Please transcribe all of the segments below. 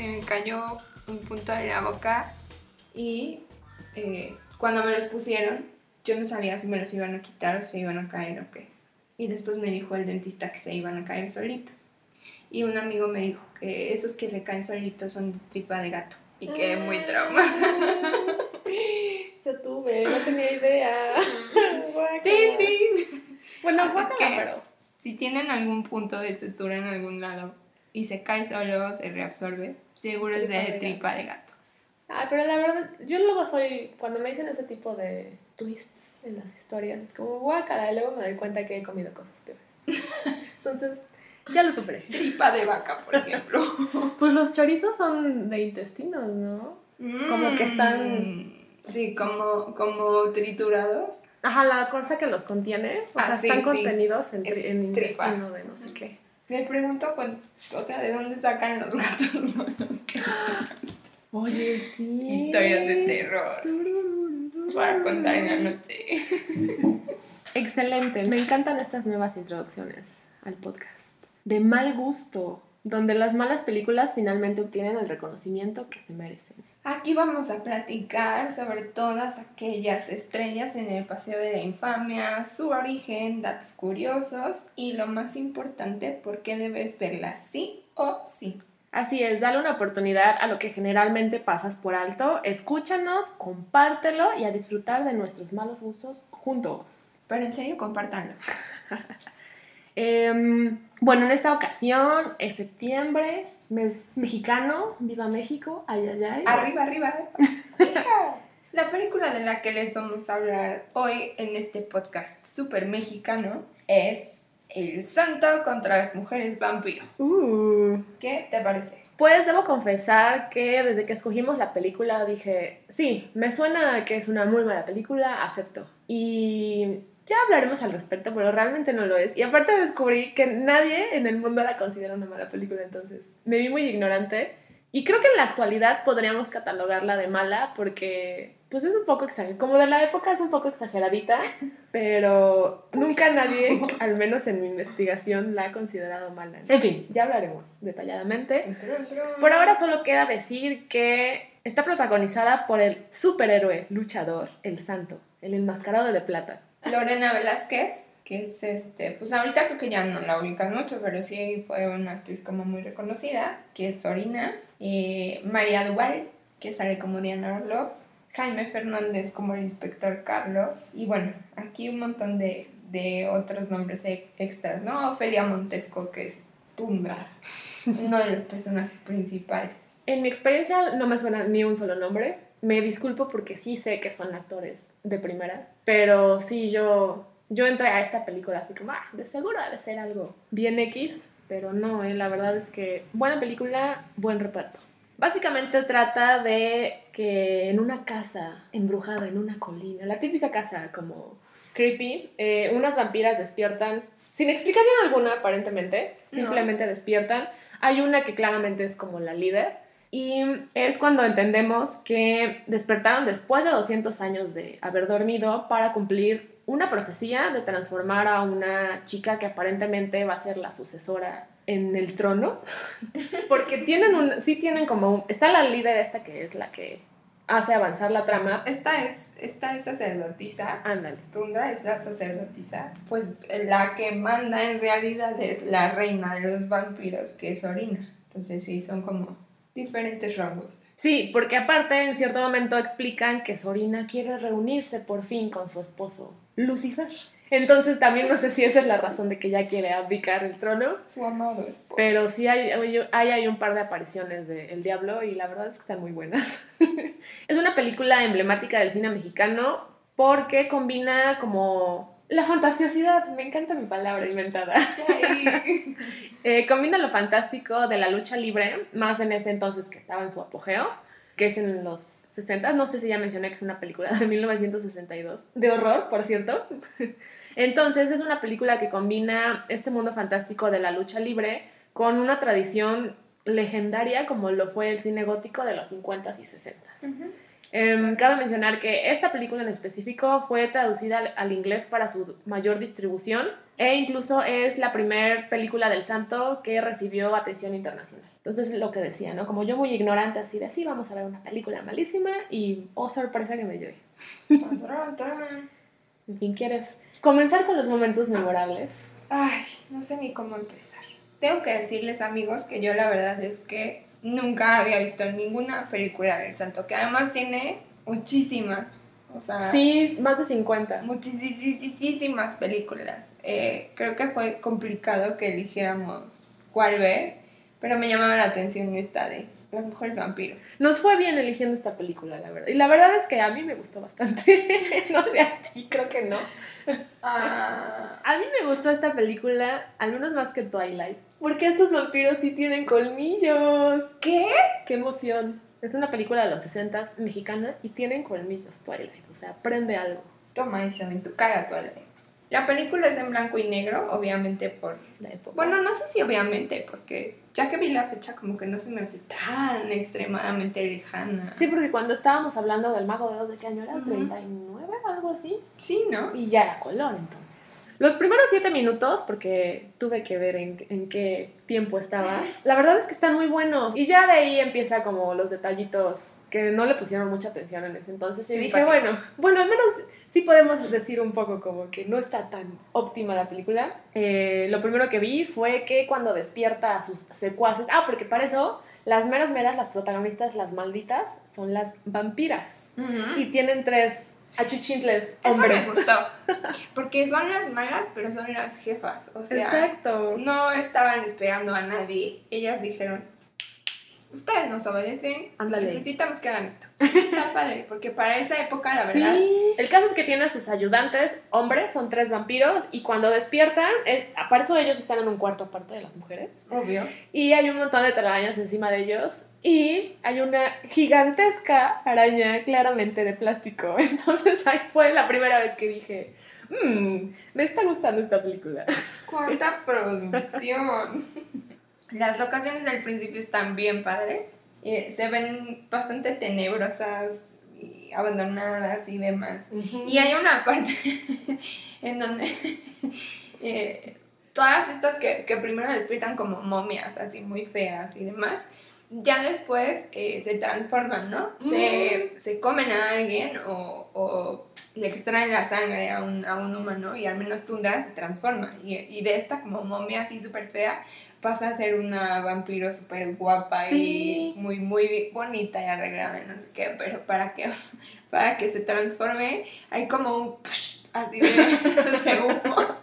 se me cayó un punto de la boca y eh, cuando me los pusieron, yo no sabía si me los iban a quitar o se iban a caer o qué. Y después me dijo el dentista que se iban a caer solitos. Y un amigo me dijo que esos que se caen solitos son de tripa de gato. Y que muy Mm. trauma. Yo tuve, no tenía idea. Bueno, guácala, pero. Si tienen algún punto de sutura en algún lado y se cae solo, se reabsorbe, seguro es de de tripa de gato. Ah, pero la verdad, yo luego soy, cuando me dicen ese tipo de twists en las historias, es como guácala, y luego me doy cuenta que he comido cosas peores. Entonces, ya lo superé. Tripa de vaca, por ejemplo. Pues los chorizos son de intestinos, ¿no? Como que están- Sí, como, como triturados. Ajá, la cosa que los contiene, o Ah, sea, sí, están sí. contenidos en, Es en tripa. intestino de no sé qué. Me pregunto, pues, o sea, ¿de dónde sacan los gatos buenos que Oye, sí. Historias de terror para contar en la noche. Excelente, me encantan estas nuevas introducciones al podcast. De mal gusto, donde las malas películas finalmente obtienen el reconocimiento que se merecen. Aquí vamos a platicar sobre todas aquellas estrellas en el Paseo de la Infamia, su origen, datos curiosos y lo más importante, por qué debes verla sí o sí. Así es, dale una oportunidad a lo que generalmente pasas por alto, escúchanos, compártelo y a disfrutar de nuestros malos gustos juntos. Pero en serio, compártanlo. Em, bueno, en esta ocasión es septiembre, mes mexicano, viva México, ay, ay, ay. Arriba, arriba. La película de la que les vamos a hablar hoy en este podcast súper mexicano es El Santo contra las Mujeres Vampiro. Uh. ¿Qué te parece? Pues debo confesar que desde que escogimos la película dije, sí, me suena que es una muy mala película, acepto. Y ya hablaremos al respecto, pero realmente no lo es. Y aparte descubrí que nadie en el mundo la considera una mala película, entonces me vi muy ignorante. Y creo que en la actualidad podríamos catalogarla de mala porque pues es un poco exagerada, como de la época es un poco exageradita, pero nunca nadie, al menos en mi investigación, la ha considerado mala. En fin, ya hablaremos detalladamente. Por ahora solo queda decir que está protagonizada por el superhéroe luchador, el santo, el enmascarado de plata. Lorena Velázquez, que es este, pues ahorita creo que ya no la ubican mucho, pero sí fue una actriz como muy reconocida, que es Sorina, eh, María Duval, que sale como Diana Orlov, Jaime Fernández como el inspector Carlos, y bueno, aquí un montón de, de otros nombres e- extras, ¿no? Ofelia Montesco, que es Tundra, uno de los personajes principales. En mi experiencia no me suena ni un solo nombre. Me disculpo porque sí sé que son actores de primera, pero sí yo yo entré a esta película así como, ah, de seguro debe ser algo bien X, pero no, eh, la verdad es que buena película, buen reparto. Básicamente trata de que en una casa embrujada, en una colina, la típica casa como creepy, eh, unas vampiras despiertan, sin explicación alguna aparentemente, No. simplemente despiertan. Hay una que claramente es como la líder. Y es cuando entendemos que despertaron después de 200 años de haber dormido para cumplir una profecía de transformar a una chica que aparentemente va a ser la sucesora en el trono. Porque tienen un, sí tienen como un, está la líder esta que es la que hace avanzar la trama. Esta es, esta es sacerdotisa, Ándale. Tundra es la sacerdotisa, pues la que manda en realidad es la reina de los vampiros, que es Orina. Entonces sí, son como diferentes rangos. Sí, porque aparte en cierto momento explican que Sorina quiere reunirse por fin con su esposo, Lucifer. Entonces también no sé si esa es la razón de que ella quiere abdicar el trono. Su amado esposo. Pero sí hay, hay, hay- un par de apariciones de El Diablo y la verdad es que están muy buenas. es una película emblemática del cine mexicano porque combina como la fantasiosidad, me encanta mi palabra inventada. Eh, combina lo fantástico de la lucha libre, más en ese entonces que estaba en su apogeo, que es en los 60, no sé si ya mencioné que es una película de 1962, de horror, por cierto. Entonces es una película que combina este mundo fantástico de la lucha libre con una tradición legendaria como lo fue el cine gótico de los 50s y 60s. Ujú. Em, cabe mencionar que esta película en específico fue traducida al, al inglés para su mayor distribución e incluso es la primera película del santo que recibió atención internacional. Entonces, lo que decía, ¿no? Como yo muy ignorante, así de, sí, vamos a ver una película malísima y, oh, sorpresa que me llevé. En fin, ¿quieres comenzar con los momentos memorables? Ay, no sé ni cómo empezar. Tengo que decirles, amigos, que yo la verdad es que nunca había visto ninguna película del santo, que además tiene muchísimas. O sea, Sí, más de 50. muchísimas películas. Eh, creo que fue complicado que eligiéramos cuál ver, pero me llamaba la atención esta de Las Mujeres Vampiro. Nos fue bien eligiendo esta película, la verdad. Y la verdad es que a mí me gustó bastante. no sé a ti, creo que no. Ah, A mí me gustó esta película, al menos más que Twilight. Porque estos vampiros sí tienen colmillos. ¿Qué? ¡Qué emoción! Es una película de los 60 mexicana y tienen colmillos Twilight. O sea, aprende algo. Toma eso en tu cara, Twilight. La película es en blanco y negro, obviamente por... La época. Bueno, no sé si obviamente, porque ya que vi la fecha como que no se me hace tan extremadamente lejana. Sí, porque cuando estábamos hablando del Mago de Oz, ¿de qué año era? Ujú. ¿39? Algo así. Sí, ¿no? Y ya era color entonces. Los primeros siete minutos, porque tuve que ver en, en qué tiempo estaba, la verdad es que están muy buenos. Y ya de ahí empieza como los detallitos que no le pusieron mucha atención en ese entonces. Y dije, bueno, bueno, al menos sí podemos decir un poco como que no está tan óptima la película. Eh, lo primero que vi fue que cuando despierta a sus secuaces, ah, porque para eso las meras meras, las protagonistas, las malditas, son las vampiras. Ujú. Y tienen tres achichintles Eso hombres. me gustó. Porque son las malas, pero son las jefas. O sea, Exacto. no estaban esperando a nadie. Ellas dijeron, ustedes nos obedecen, Ándale. necesitamos que hagan esto. Está padre, porque para esa época, la verdad, Sí. El caso es que tiene a sus ayudantes, hombres, son tres vampiros, y cuando despiertan, eh, para eso ellos están en un cuarto aparte de las mujeres, obvio. y hay un montón de telarañas encima de ellos, y hay una gigantesca araña claramente de plástico. Entonces ahí fue la primera vez que dije, "Mm, me está gustando esta película. ¡Cuánta producción! Las locaciones del principio están bien padres. eh, se ven bastante tenebrosas y abandonadas y demás. Y hay una parte en donde eh, todas estas que, que primero despiertan como momias, así muy feas y demás, ya después eh, se transforman, ¿no? Se, se comen a alguien o, o le extraen la sangre a un, a un humano y al menos Tundra se transforma. Y, y de esta como momia así súper fea pasa a ser una vampiro súper guapa Sí. y muy, muy bonita y arreglada y no sé qué, pero para que, para que se transforme hay como un así de, de humo.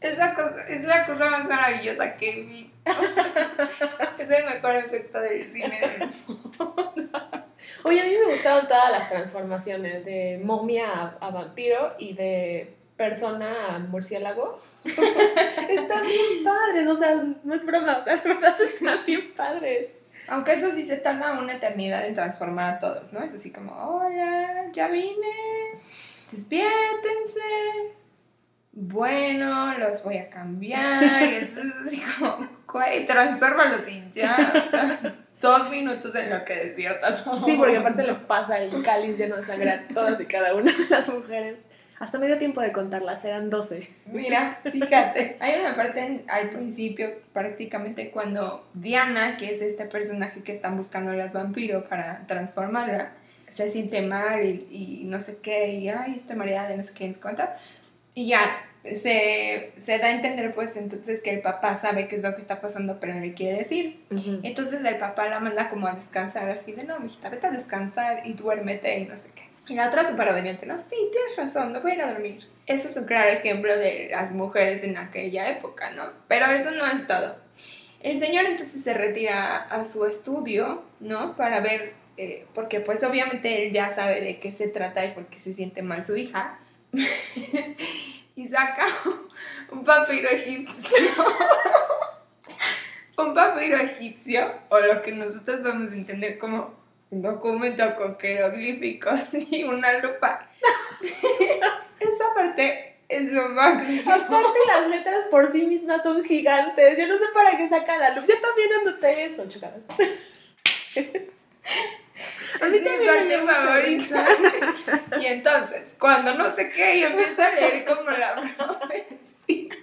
Esa cosa, es la cosa más maravillosa que he visto. es el mejor efecto del cine del mundo. Oye, a mí me gustaron todas las transformaciones de momia a, a vampiro y de persona a murciélago. están bien padres, o sea, no es broma, o sea, de verdad están bien padres. Aunque eso sí se tarda una eternidad en transformar a todos, ¿no? Es así como, hola, ya vine, despiértense. Bueno, los voy a cambiar. Y entonces así como, güey, transfórmalos y ya. O sea, dos minutos en lo que despierta todo. Sí, porque aparte le pasa el cáliz lleno de sangre a todas y cada una de las mujeres. Hasta medio tiempo de contarlas, eran 12. Mira, fíjate, hay una parte en- al principio, prácticamente cuando Diana, que es este personaje que están buscando las vampiros para transformarla, se siente mal y, y no sé qué, y ay, estoy mareada de no sé qué, no sé cuánto, y ya se, se da a entender pues entonces que el papá sabe qué es lo que está pasando, pero no le quiere decir. Entonces el papá la manda como a descansar así de, no, mijita, vete a descansar y duérmete y no sé qué. Y la otra súper obediente, no, sí, tienes razón, me voy a ir a dormir. Ese es un claro ejemplo de las mujeres en aquella época, ¿no? Pero eso no es todo. El señor entonces se retira a su estudio, ¿no? Para ver, eh, porque pues obviamente él ya sabe de qué se trata y por qué se siente mal su hija. y saca un papiro egipcio. un papiro egipcio, o lo que nosotros vamos a entender como un documento con jeroglíficos y una lupa. Esa parte es lo máximo. Aparte las letras por sí mismas son gigantes. Yo no sé para qué saca la luz. Yo también anoté eso, chocadas. A mí Es mi parte favorita. Y entonces, cuando no sé qué, yo empiezo a leer como la profecía.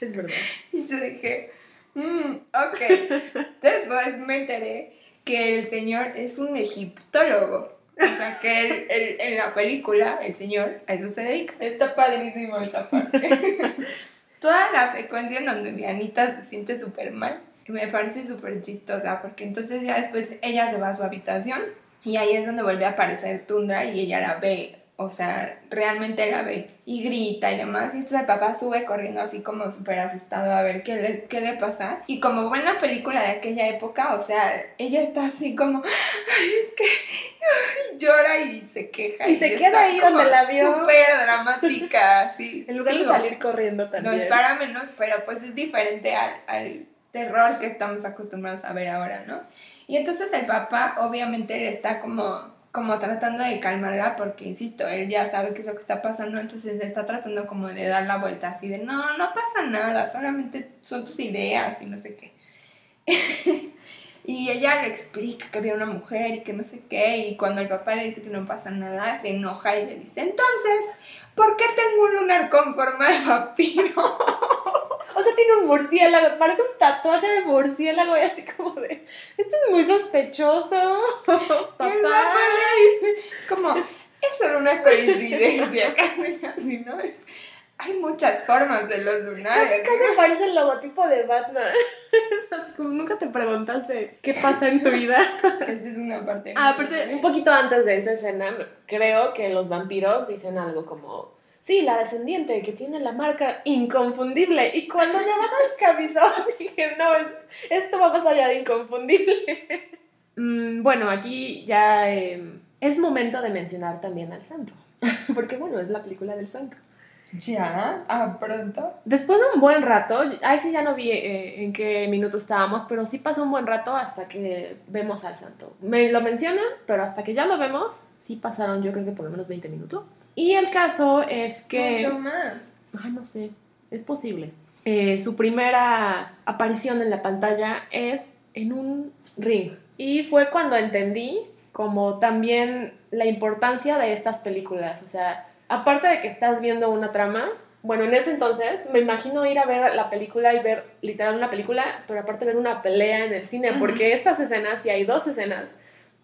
Es verdad. Y yo dije, mm, ok. Después me enteré que el señor es un egiptólogo. O sea, que él, él- en la película, el señor a eso se dedica. Está padrísimo esta parte. Toda la secuencia en donde Dianita se siente súper mal, me parece súper chistosa, porque entonces ya después ella se va a su habitación y ahí es donde vuelve a aparecer Tundra y ella la ve, o sea, realmente la ve y grita y demás. Y entonces el papá sube corriendo así como súper asustado a ver qué le, qué le pasa. Y como buena película de aquella época, o sea, ella está así como, ay, es que ay", llora y se queja. Y se queda ahí donde la vio. Súper dramática, así. En lugar de salir corriendo no también. es para menos, pero pues es diferente al, al terror que estamos acostumbrados a ver ahora, ¿no? Y entonces el papá obviamente le está como, como tratando de calmarla porque, insisto, él ya sabe qué es lo que está pasando, entonces le está tratando como de dar la vuelta así de, no, no pasa nada, solamente son tus ideas y no sé qué. y ella le explica que había una mujer y que no sé qué, y cuando el papá le dice que no pasa nada, se enoja y le dice, entonces, ¿por qué tengo un lunar con forma de vampiro? O sea, tiene un murciélago, parece un tatuaje de murciélago y así como de, esto es muy sospechoso, Y el papá. papá le dice, como, es solo una coincidencia, casi así, ¿no? Es- hay muchas formas de los lunares. Casi, casi parece el logotipo de Batman. Como nunca te preguntaste qué pasa en tu vida. Esa es una parte. Ah, aparte, un poquito antes de esa escena, creo que los vampiros dicen algo como, sí, la descendiente que tiene la marca inconfundible. Y cuando se el camisón, dije, no, esto va más allá de inconfundible. Mm, bueno, aquí ya eh, es momento de mencionar también al santo. Porque bueno, es la película del santo. Ya, ah, pronto. Después de un buen rato, ahí sí ya no vi eh, en qué minuto estábamos, pero sí pasó un buen rato hasta que vemos al santo. Me lo mencionan, pero hasta que ya lo vemos, sí pasaron yo creo que por lo menos 20 minutos. Y el caso es que... Mucho más. Ay, no sé, es posible. Eh, su primera aparición en la pantalla es en un ring. Y fue cuando entendí como también la importancia de estas películas. O sea, aparte de que estás viendo una trama, bueno, en ese entonces me imagino ir a ver la película y ver literal una película, pero aparte ver una pelea en el cine, porque estas escenas, si hay dos escenas,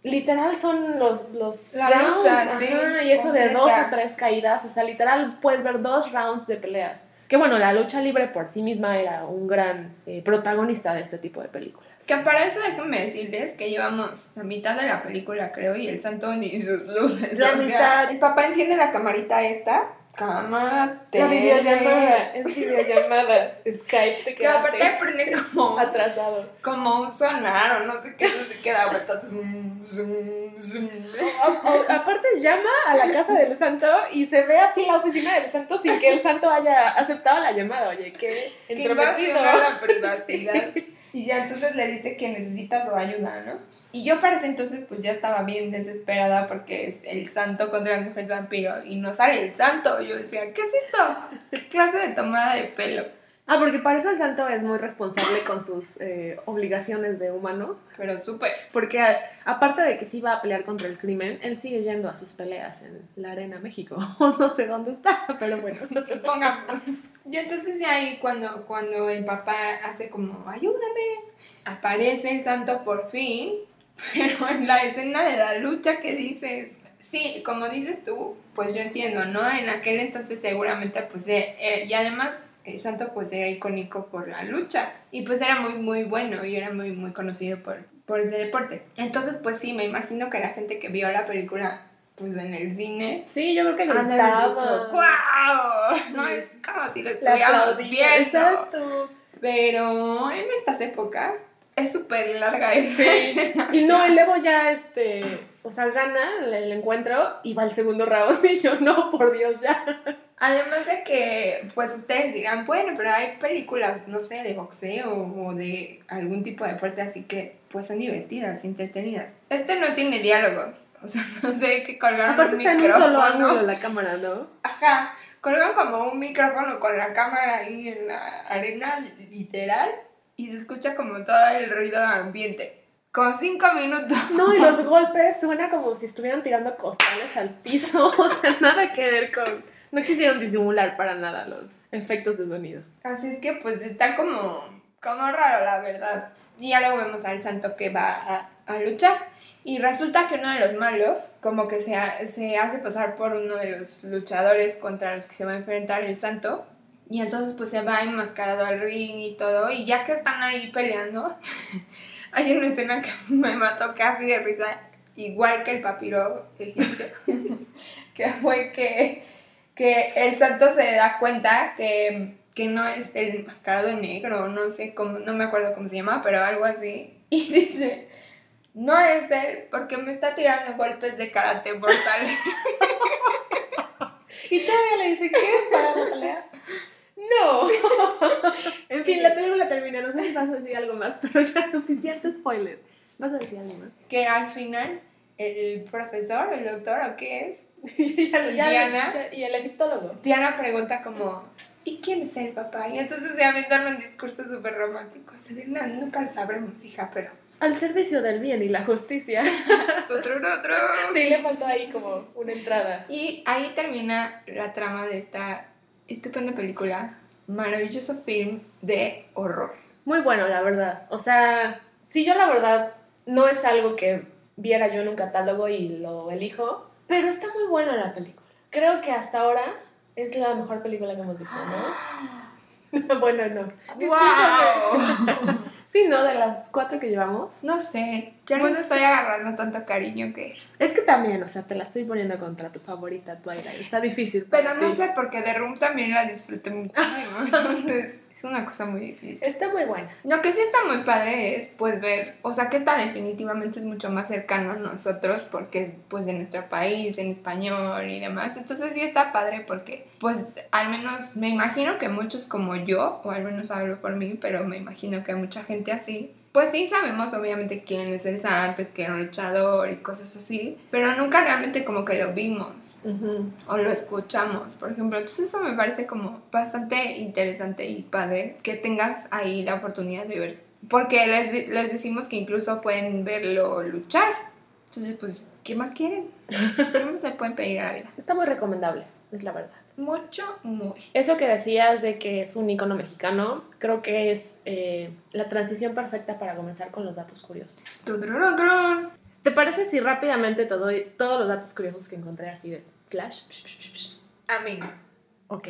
literal son los, los La rounds, lucha, sí, ajá, y eso de dos o tres caídas, o sea, literal puedes ver dos rounds de peleas. Que bueno, la lucha libre por sí misma era un gran eh, protagonista de este tipo de películas. Que para eso déjenme decirles que llevamos la mitad de la película, creo, y el santo ni sus luces. La o sea, mitad. el papá enciende la camarita esta. Cámara, La tele. videollamada, es videollamada, Skype, te Que aparte quedaste prende como, atrasado. como un sonar o no sé qué, no sé qué da vueltas. Zoom, zoom, zoom. O- o- aparte llama a la casa del santo y se ve así la oficina del santo sin que el santo haya aceptado la llamada. Oye, qué que entrometido. a la privacidad. Y ya entonces le dice que necesita su ayuda, ¿no? Y yo para ese entonces pues ya estaba bien desesperada porque es el santo contra las mujeres vampiro y no sale el santo. Yo decía, ¿qué es esto? ¿Qué clase de tomada de pelo? Ah, porque para eso el santo es muy responsable con sus eh, obligaciones de humano. Pero súper. Porque a- aparte de que sí va a pelear contra el crimen, él sigue yendo a sus peleas en la Arena México. no sé dónde está, pero bueno, no sé. Supongamos. Y entonces ahí cuando, cuando el papá hace como, ayúdame, aparece el santo por fin, pero en la escena de la lucha que dices, sí, como dices tú, pues yo entiendo, ¿no? En aquel entonces seguramente pues, eh, eh, y además el santo pues era icónico por la lucha y pues era muy muy bueno y era muy muy conocido por, por ese deporte. Entonces pues sí, me imagino que la gente que vio la película pues en el cine Sí, yo creo que han haber gritaba. dicho, ¡Guau! No es como si lo estuviéramos viendo. Exacto. Pero en estas épocas es súper larga esa Sí. Y no, y luego ya este, o sea, gana el, encuentro y va al segundo round. Y yo, no, por Dios, ya. Además de que, pues ustedes dirán, bueno, pero hay películas, no sé, de boxeo o de algún tipo de deporte, así que pues son divertidas, entretenidas. Este no tiene diálogos, o sea, no sé que colgaron Aparte un está en un solo micrófono. ángulo la cámara, ¿no? Ajá, colgan como un micrófono con la cámara ahí en la arena, literal, y se escucha como todo el ruido ambiente. Como cinco minutos. No, y los golpes suena como si estuvieran tirando costales al piso. O sea, nada que ver con. No quisieron disimular para nada los efectos de sonido. Así es que pues está como, como raro, la verdad. Y ya luego vemos al santo que va a, a luchar. Y resulta que uno de los malos, como que se, se hace pasar por uno de los luchadores contra los que se va a enfrentar el santo. Y entonces pues se va enmascarado al ring y todo. Y ya que están ahí peleando, hay una escena que me mató casi de risa, igual que el papiro que fue que, que el santo se da cuenta que, que no es el enmascarado negro, no sé cómo, no me acuerdo cómo se llama, pero algo así. Y dice, no es él porque me está tirando golpes de karate mortal. Y todavía le dice, ¿quieres parar la pelea? No. en fin, No sé si vas a decir algo más, pero ya es suficiente spoiler. ¿Vas a decir algo más? que al final el profesor, el doctor o qué es, Ya- ya- Diana. ya- y el egiptólogo. Diana pregunta como, ¿y quién es el papá? Y entonces se aventan un discurso súper romántico. Así de, "No, nunca lo sabremos, hija, pero... Al servicio del bien y la justicia. Tuturutru. Sí, le faltó ahí como una entrada. Y ahí termina la trama de esta estupenda película, maravilloso film de horror. Muy bueno, la verdad. O sea, sí, yo la verdad no es algo que viera yo en un catálogo y lo elijo, pero está muy buena la película. Creo que hasta ahora es la mejor película que hemos visto, ¿no? bueno, no. ¡Wow! Sí, ¿no? De las cuatro que llevamos. No sé, yo no Bueno, le estoy agarrando tanto cariño que... Es que también, o sea, te la estoy poniendo contra tu favorita Twilight. Está difícil. Pero no sé, porque The Room también la disfruté muchísimo, entonces es una cosa muy difícil. Está muy buena. Lo que sí está muy padre es pues ver, o sea que esta definitivamente es mucho más cercano a nosotros porque es pues de nuestro país, en español y demás. Entonces sí está padre porque pues al menos me imagino que muchos como yo, o al menos hablo por mí, pero me imagino que hay mucha gente así. Pues sí sabemos obviamente quién es el santo, quién es el luchador y cosas así, pero nunca realmente como que lo vimos o lo escuchamos, por ejemplo. Entonces eso me parece como bastante interesante y padre que tengas ahí la oportunidad de ver. Porque les, les decimos que incluso pueden verlo luchar. Entonces, pues, ¿qué más quieren? ¿Qué más le pueden pedir a la vida? Está muy recomendable, es la verdad. Mucho, muy. Eso que decías de que es un icono mexicano, creo que es eh, la transición perfecta para comenzar con los datos curiosos. ¿Te parece si rápidamente te doy todos los datos curiosos que encontré así de flash? Amigo. Ok,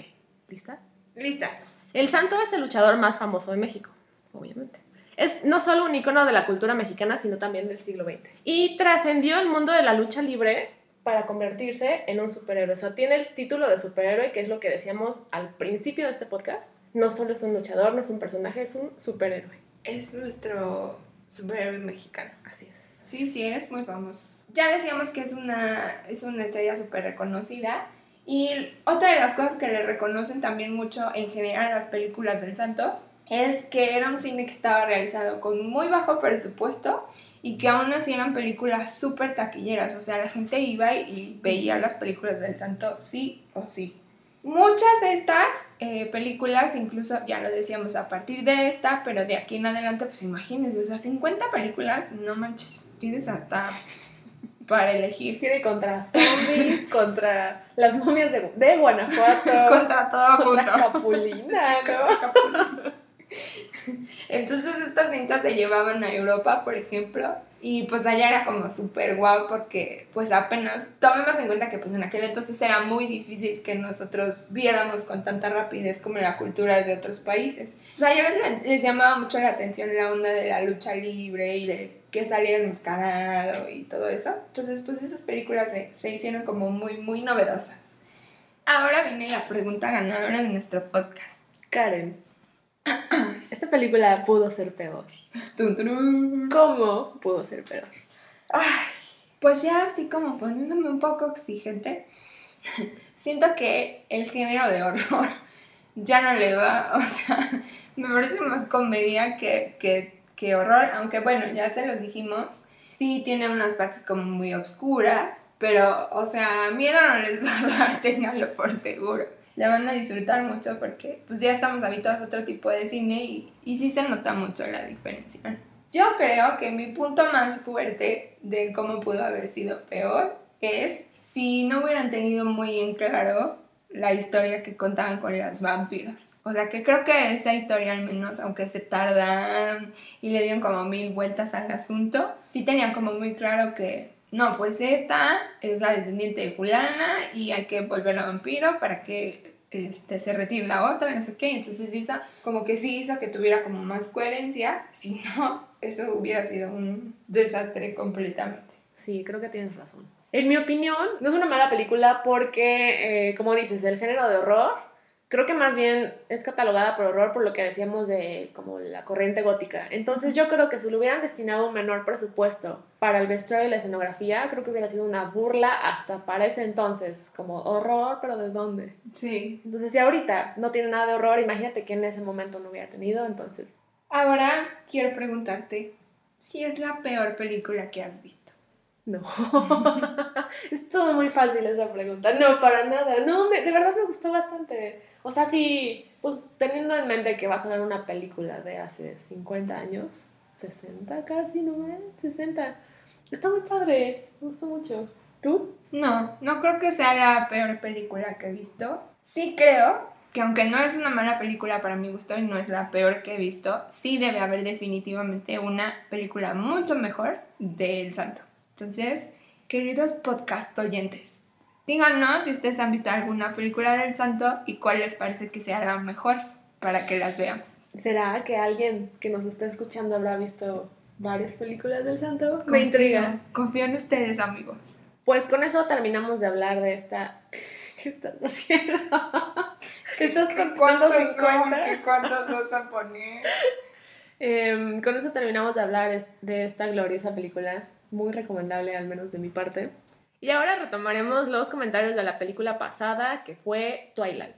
¿lista? Lista. El santo es el luchador más famoso de México, obviamente. Es no solo un icono de la cultura mexicana, sino también del siglo XX. Y trascendió el mundo de la lucha libre para convertirse en un superhéroe. O sea, tiene el título de superhéroe, que es lo que decíamos al principio de este podcast. No solo es un luchador, no es un personaje, es un superhéroe. Es nuestro superhéroe mexicano. Así es. Sí, sí, es muy famoso. Ya decíamos que es una, es una estrella súper reconocida. Y otra de las cosas que le reconocen también mucho en general a las películas del santo es que era un cine que estaba realizado con muy bajo presupuesto y que aún así eran películas súper taquilleras. O sea, la gente iba y veía las películas del santo sí o sí. Muchas de estas eh, películas, incluso ya lo decíamos a partir de esta, pero de aquí en adelante, pues imagínense, o sea, 50 películas, no manches, tienes hasta para elegir. Tiene contra zombies, contra las momias de, de Guanajuato, Contra todo contra junto. Capulina, ¿no? Entonces estas cintas se llevaban a Europa, por ejemplo, y pues allá era como súper guau porque pues apenas, tomemos en cuenta que pues en aquel entonces era muy difícil que nosotros viéramos con tanta rapidez como la cultura de otros países. O sea, a ellos les, les llamaba mucho la atención la onda de la lucha libre y de que saliera enmascarado y todo eso. Entonces pues esas películas se, se hicieron como muy, muy novedosas. Ahora viene la pregunta ganadora de nuestro podcast. Karen, esta película pudo ser peor. ¿Cómo pudo ser peor? Ay, pues ya así como poniéndome un poco exigente, siento que el género de horror ya no le va, o sea, me parece más comedia que, que, que horror, aunque bueno, ya se los dijimos, sí tiene unas partes como muy oscuras, pero, o sea, miedo no les va a dar, ténganlo por seguro. La van a disfrutar mucho porque pues ya estamos habituados a otro tipo de cine y, y sí se nota mucho la diferencia. Yo creo que mi punto más fuerte de cómo pudo haber sido peor es si no hubieran tenido muy en claro la historia que contaban con los vampiros. O sea que creo que esa historia al menos, aunque se tardan y le dieron como mil vueltas al asunto, sí tenían como muy claro que no, pues esta es la descendiente de fulana y hay que volverla vampiro para que este, se retire la otra, no sé qué. Entonces hizo, como que sí hizo que tuviera como más coherencia, si no, eso hubiera sido un desastre completamente. Sí, creo que tienes razón. En mi opinión, no es una mala película porque, eh, como dices, el género de horror, creo que más bien es catalogada por horror por lo que decíamos de como la corriente gótica. Entonces yo creo que si le hubieran destinado un menor presupuesto para el vestuario y la escenografía, creo que hubiera sido una burla hasta para ese entonces, como horror, pero ¿de dónde? Sí. Entonces si ahorita no tiene nada de horror, imagínate que en ese momento no hubiera tenido, entonces... Ahora quiero preguntarte si es la peor película que has visto. No. Estuvo muy fácil esa pregunta. No, para nada. No, me, de verdad me gustó bastante. O sea, sí, pues teniendo en mente que vas a ver una película de hace 50 años, 60 casi, ¿no? 60. Está muy padre. Me gustó mucho. ¿Tú? No, no creo que sea la peor película que he visto. Sí creo que aunque no es una mala película para mi gusto y no es la peor que he visto, sí debe haber definitivamente una película mucho mejor del Santo. Entonces, queridos podcast oyentes, díganos si ustedes han visto alguna película del santo y cuál les parece que sea la mejor para que las veamos. ¿Será que alguien que nos está escuchando habrá visto varias películas del santo? Me intriga. Confío en ustedes, amigos. Pues con eso terminamos de hablar de esta... ¿Qué estás haciendo? ¿Qué estás contando 50? ¿Qué cuántos vas a poner? Eh, con eso terminamos de hablar de esta gloriosa película muy recomendable al menos de mi parte. Y ahora retomaremos los comentarios de la película pasada que fue Twilight.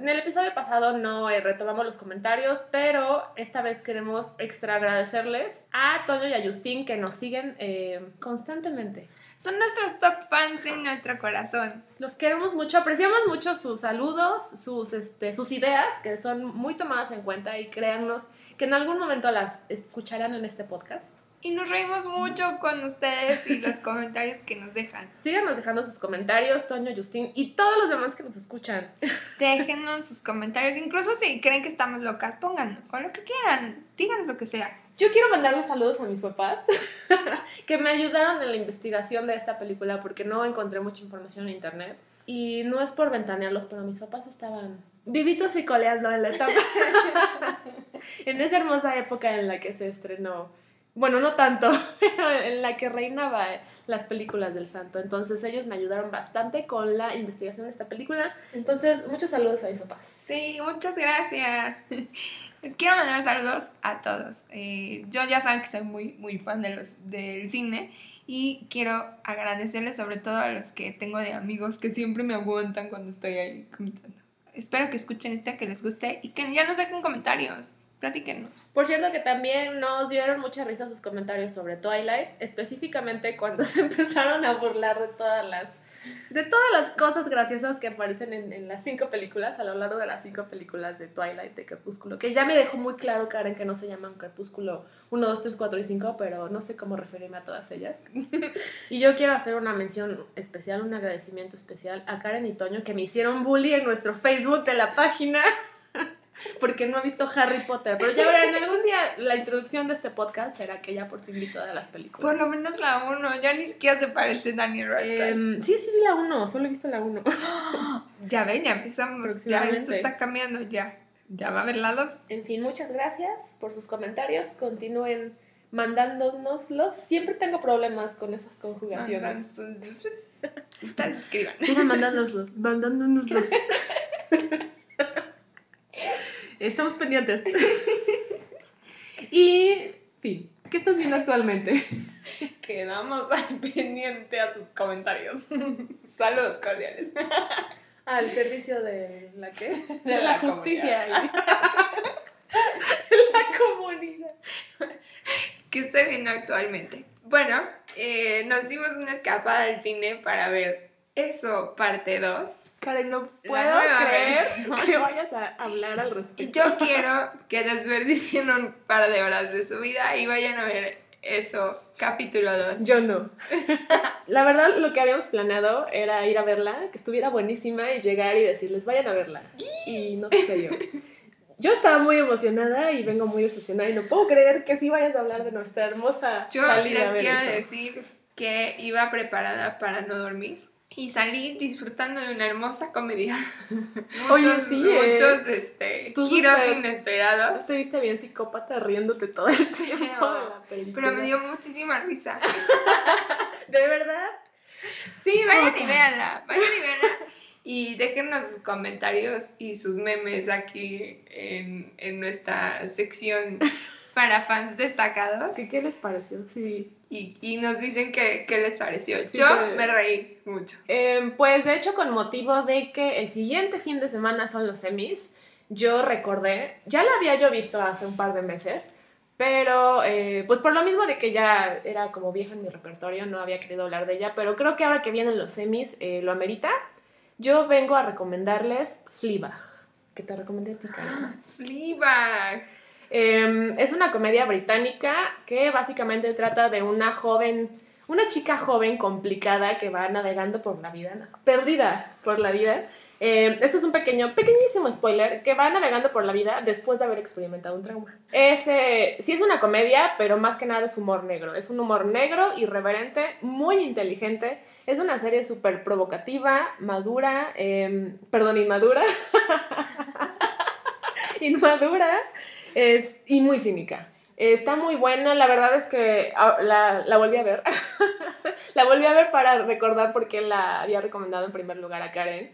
En el episodio pasado no eh, retomamos los comentarios, pero esta vez queremos extra agradecerles a Toño y a Justin que nos siguen eh, constantemente. Son nuestros top fans en nuestro corazón. Los queremos mucho, apreciamos mucho sus saludos, sus, este, sus ideas, que son muy tomadas en cuenta y créannos que en algún momento las escucharán en este podcast. Y nos reímos mucho con ustedes y los comentarios que nos dejan. Síganos dejando sus comentarios, Toño, Justin y todos los demás que nos escuchan. Déjenos sus comentarios. Incluso si creen que estamos locas, pónganos. Con lo que quieran. Díganos lo que sea. Yo quiero mandarles saludos a mis papás que me ayudaron en la investigación de esta película porque no encontré mucha información en internet. Y no es por ventanearlos, pero mis papás estaban vivitos y coleando en la etapa. en esa hermosa época en la que se estrenó bueno, no tanto, pero en la que reinaba las películas del santo. Entonces ellos me ayudaron bastante con la investigación de esta película. Entonces, muchos saludos a mis papás. Sí, muchas gracias. Quiero mandar saludos a todos. Eh, yo ya saben que soy muy, muy fan de los, del cine y quiero agradecerles sobre todo a los que tengo de amigos que siempre me aguantan cuando estoy ahí comentando. Espero que escuchen esta, que les guste y que ya nos dejen comentarios. Platíquenos. Por cierto que también nos dieron mucha risa sus comentarios sobre Twilight, específicamente cuando se empezaron a burlar de todas las de todas las cosas graciosas que aparecen en, las cinco películas, a lo largo de las cinco películas de Twilight, de Crepúsculo, que ya me dejó muy claro, Karen, que no se llaman Crepúsculo 1, 2, 3, 4 y 5, pero no sé cómo referirme a todas ellas. y yo quiero hacer una mención especial, un agradecimiento especial a Karen y Toño, que me hicieron bully en nuestro Facebook de la página porque no ha visto Harry Potter. Pero ya verán, algún día la introducción de este podcast será que ya por fin vi todas las películas. Por lo menos la 1, ya ni siquiera te parece Daniel Radcliffe. Em, sí, sí vi la 1, solo he visto la 1. ya ven, ya empezamos. Ya esto está cambiando, ya. Ya va a haber la 2. En fin, muchas gracias por sus comentarios. Continúen mandándonoslos. Siempre tengo problemas con esas conjugaciones. Ustedes escriban. Mandándonoslos. Mandándonoslos. Estamos pendientes. y, fin, ¿qué estás viendo actualmente? Quedamos al pendiente a sus comentarios. Saludos cordiales. Al servicio de la qué? De, la, justicia. la comunidad. ¿Qué estoy viendo actualmente? Bueno, eh, nos dimos una escapada al cine para ver eso, parte 2 Karen, no puedo creer versión. que vayas a hablar al Y respecto. yo quiero que desperdicien un par de horas de su vida y vayan a ver eso, capítulo 2. Yo no. La verdad, lo que habíamos planeado era ir a verla, que estuviera buenísima y llegar y decirles, vayan a verla. Y no sucedió. Yo estaba muy emocionada y vengo muy decepcionada y no puedo creer que sí vayas a hablar de nuestra hermosa Yo salida a les ver quiero eso. decir que iba preparada para no dormir y salí disfrutando de una hermosa comedia. Oye, muchos, sí, eh. muchos este, Tú giros inesperados. Tú te viste bien psicópata riéndote todo el tiempo de la película. Pero me dio muchísima risa. ¿De verdad? Sí, vayan y véanla, vayan y véanla. Y déjenos sus comentarios y sus memes aquí en, en nuestra sección para fans destacados. ¿Qué, qué les pareció? Sí. Y, y nos dicen qué, qué les pareció. Sí, Yo se- me reí mucho. Em, pues de hecho con motivo de que el siguiente fin de semana son los semis, yo recordé, ya la había yo visto hace un par de meses, pero eh, pues por lo mismo de que ya era como vieja en mi repertorio, no había querido hablar de ella, pero creo que ahora que vienen los semis eh, lo amerita. Yo vengo a recomendarles Fleabag, que te recomendé a ti, Karen. Fleabag. Eh, es una comedia británica que básicamente trata de una joven, una chica joven complicada que va navegando por la vida, no, perdida por la vida. Eh, esto es un pequeño, pequeñísimo spoiler, que va navegando por la vida después de haber experimentado un trauma. Es, eh, sí es una comedia, pero más que nada es humor negro. Es un humor negro, irreverente, muy inteligente. Es una serie súper provocativa, madura, eh, perdón, inmadura. inmadura es, y muy cínica. Está muy buena, la verdad es que ah, la, la volví a ver. la volví a ver para recordar por qué la había recomendado en primer lugar a Karen.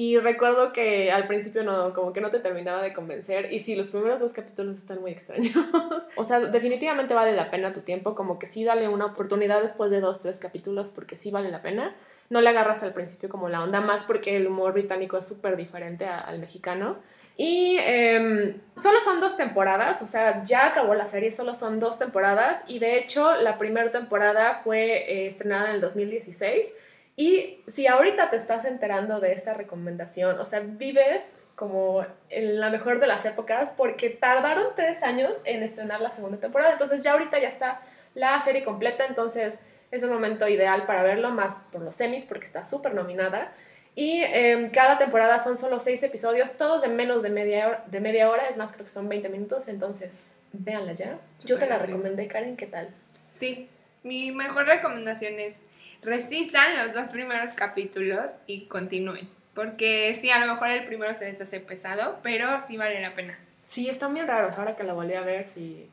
Y recuerdo que al principio no, como que no te terminaba de convencer. Y sí, los primeros dos capítulos están muy extraños. o sea, definitivamente vale la pena tu tiempo. Como que sí, dale una oportunidad después de dos, tres capítulos, porque sí vale la pena. No le agarras al principio como la onda, más porque el humor británico es súper diferente a- al mexicano. Y em, solo son dos temporadas, o sea, ya acabó la serie, solo son dos temporadas. Y de hecho, la primera temporada fue eh, estrenada en el 2016. Y si ahorita te estás enterando de esta recomendación, o sea, vives como en la mejor de las épocas porque tardaron tres años en estrenar la segunda temporada. Entonces ya ahorita ya está la serie completa, entonces es un momento ideal para verlo, más por los semis porque está súper nominada. Y em, cada temporada son solo seis episodios, todos de menos de media, hora, de media hora, es más, creo que son 20 minutos, entonces véanla ya. Yo te la recomendé, Karen, ¿qué tal? Sí, mi mejor recomendación es resistan los dos primeros capítulos y continúen. Porque sí, a lo mejor el primero se les hace pesado, pero sí vale la pena. Sí, están bien raros ahora que la volví a ver, sí.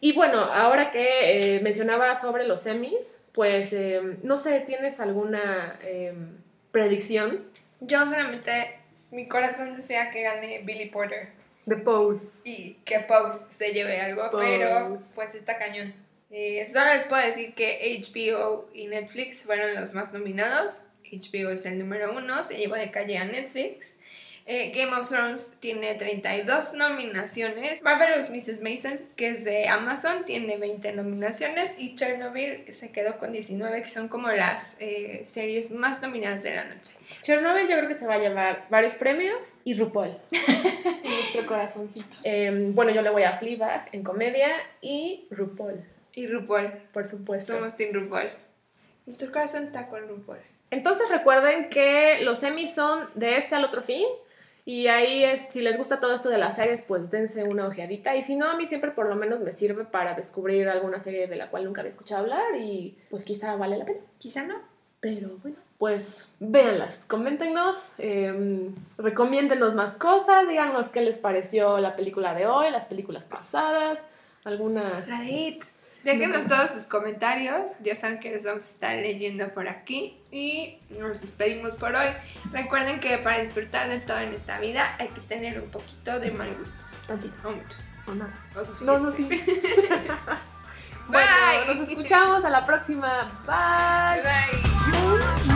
Y bueno, ahora que eh, mencionaba sobre los semis, pues eh, no sé, ¿tienes alguna eh, predicción? Yo solamente, mi corazón desea que gane Billy Porter The Pose. y que Pose se lleve algo, Pose. pero pues está cañón. Eh, solo les puedo decir que HBO y Netflix fueron los más nominados. HBO es el número uno, se llevó de calle a Netflix. Eh, Game of Thrones tiene 32 nominaciones. Marvelous Mrs. Mason, que es de Amazon, tiene 20 nominaciones. Y Chernobyl se quedó con 19, que son como las eh, series más nominadas de la noche. Chernobyl yo creo que se va a llevar varios premios y RuPaul. nuestro corazoncito. Eh, bueno, yo le voy a Fleabag en comedia y RuPaul, Y RuPaul, por supuesto. somos Team RuPaul. Nuestro corazón está con RuPaul. Entonces recuerden que los semis son de este al otro fin. Y ahí es, si les gusta todo esto de las series, pues dense una ojeadita. Y si no, a mí siempre por lo menos me sirve para descubrir alguna serie de la cual nunca había escuchado hablar y pues quizá vale la pena. Quizá no. Pero bueno, pues véanlas, coméntenos, eh, recomiéndenos más cosas, díganos qué les pareció la película de hoy, las películas pasadas, alguna... Radit. Déjenos todos sus comentarios. Ya saben que los vamos a estar leyendo por aquí. Y nos despedimos por hoy. Recuerden que para disfrutar de todo en esta vida hay que tener un poquito de mal gusto. Tantito, O mucho. o nada. O. No, no, sí. bueno, Bye. nos escuchamos a la próxima. Bye. Bye.